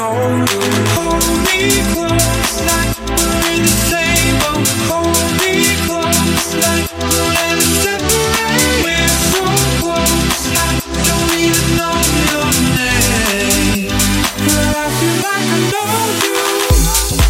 Hold me close like we're. Hold me close like we'll never separate. We're so close, I don't even know your name, but I feel like I know you.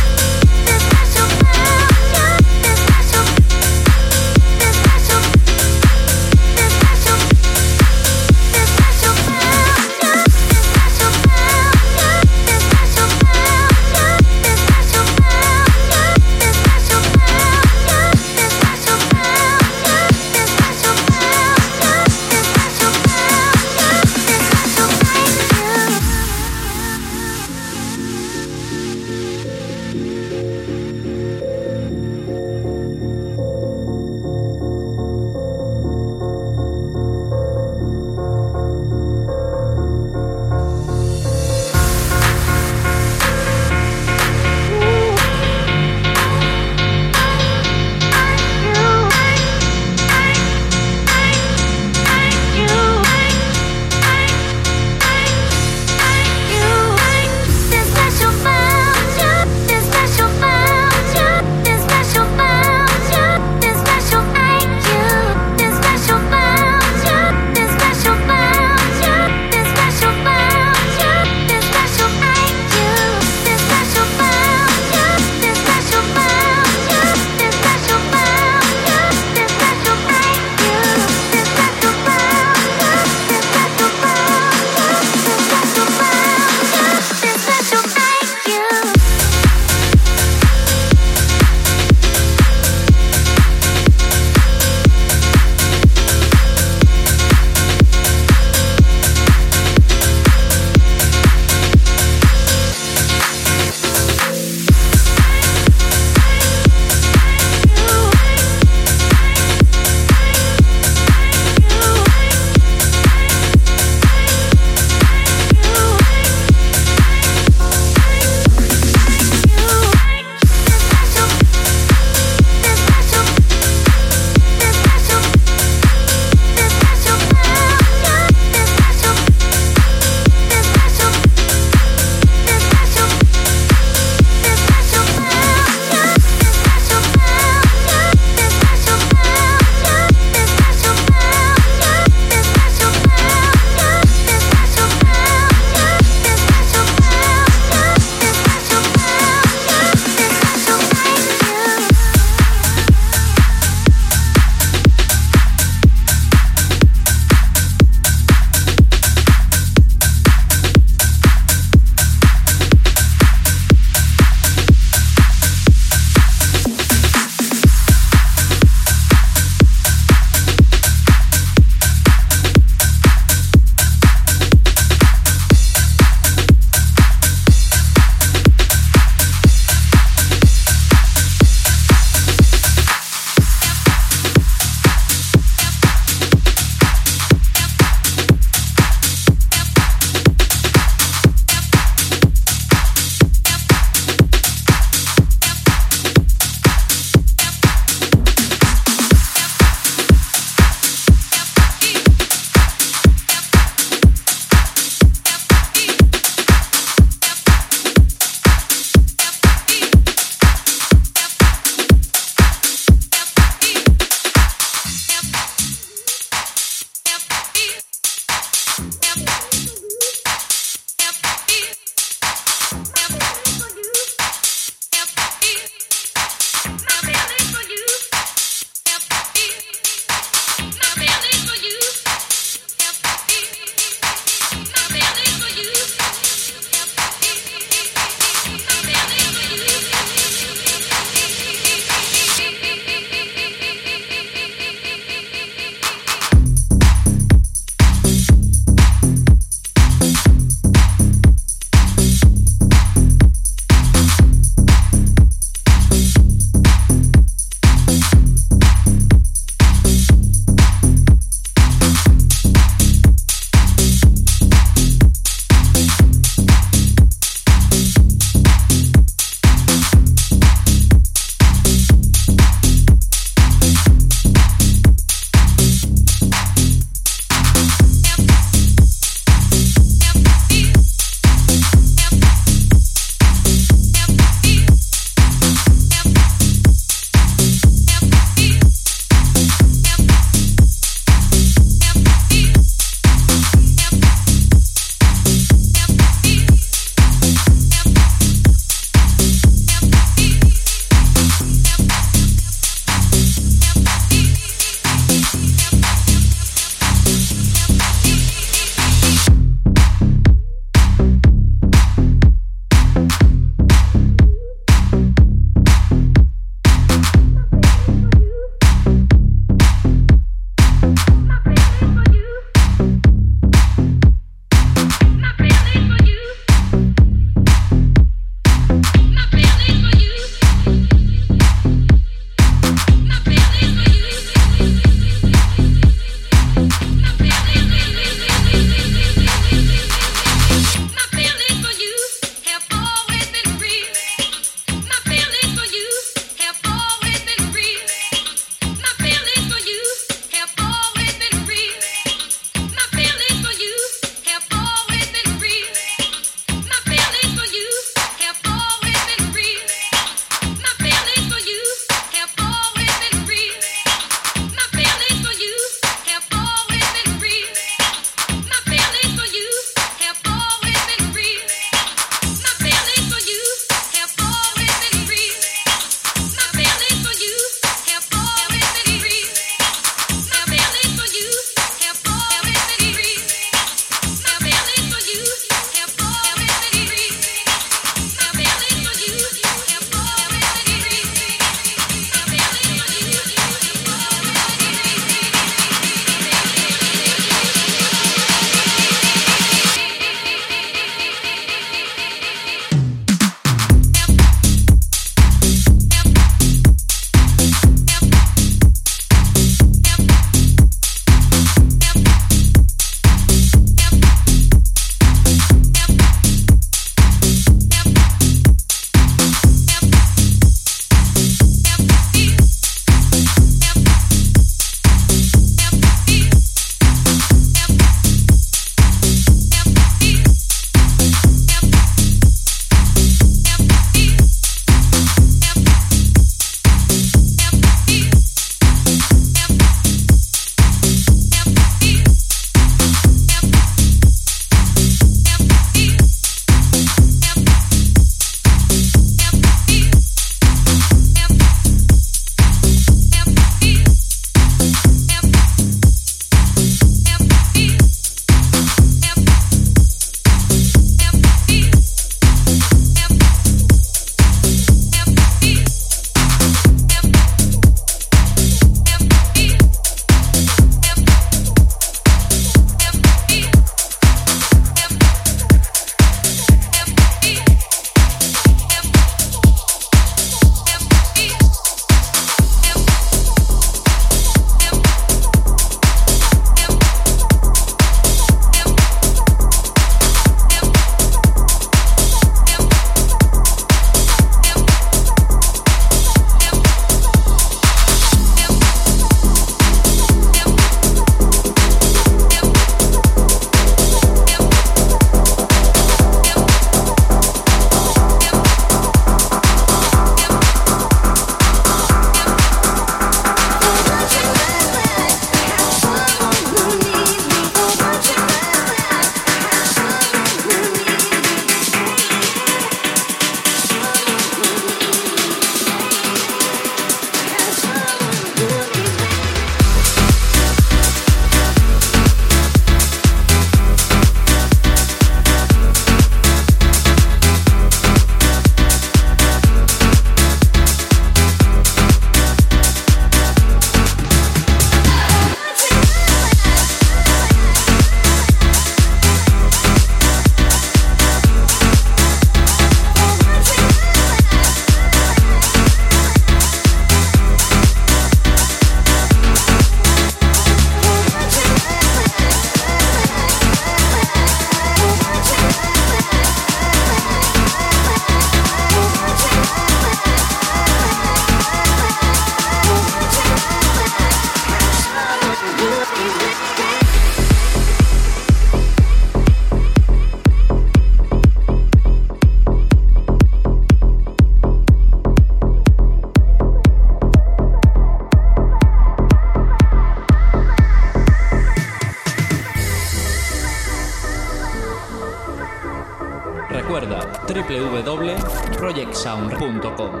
sound.com.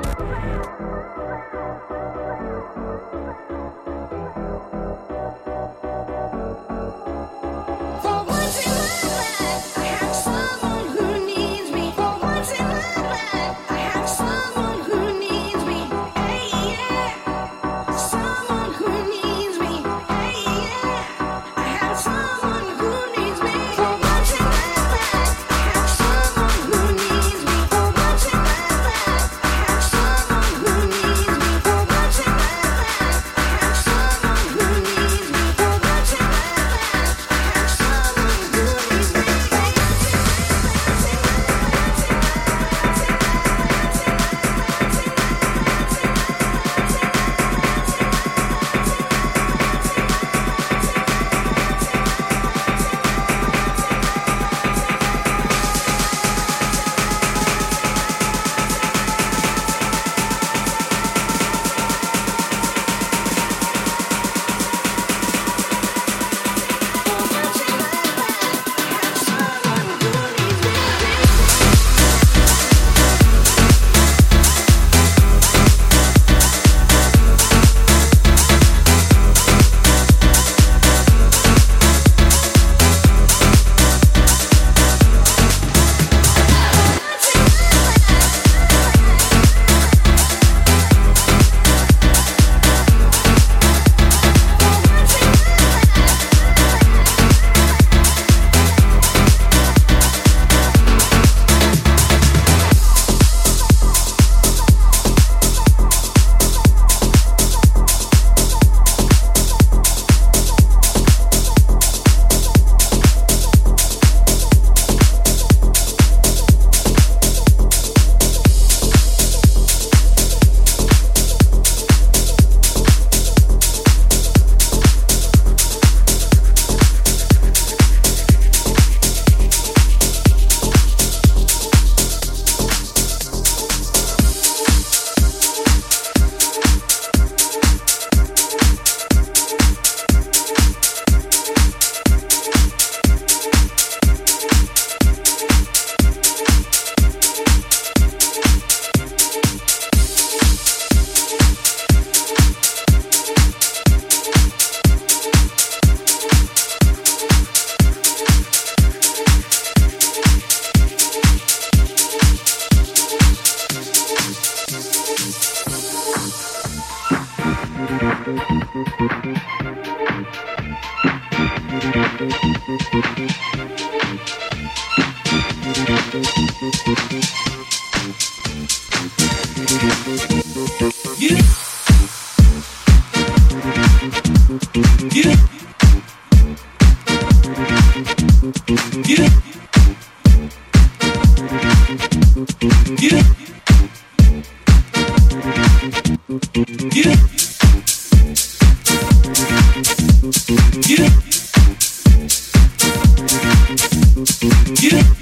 You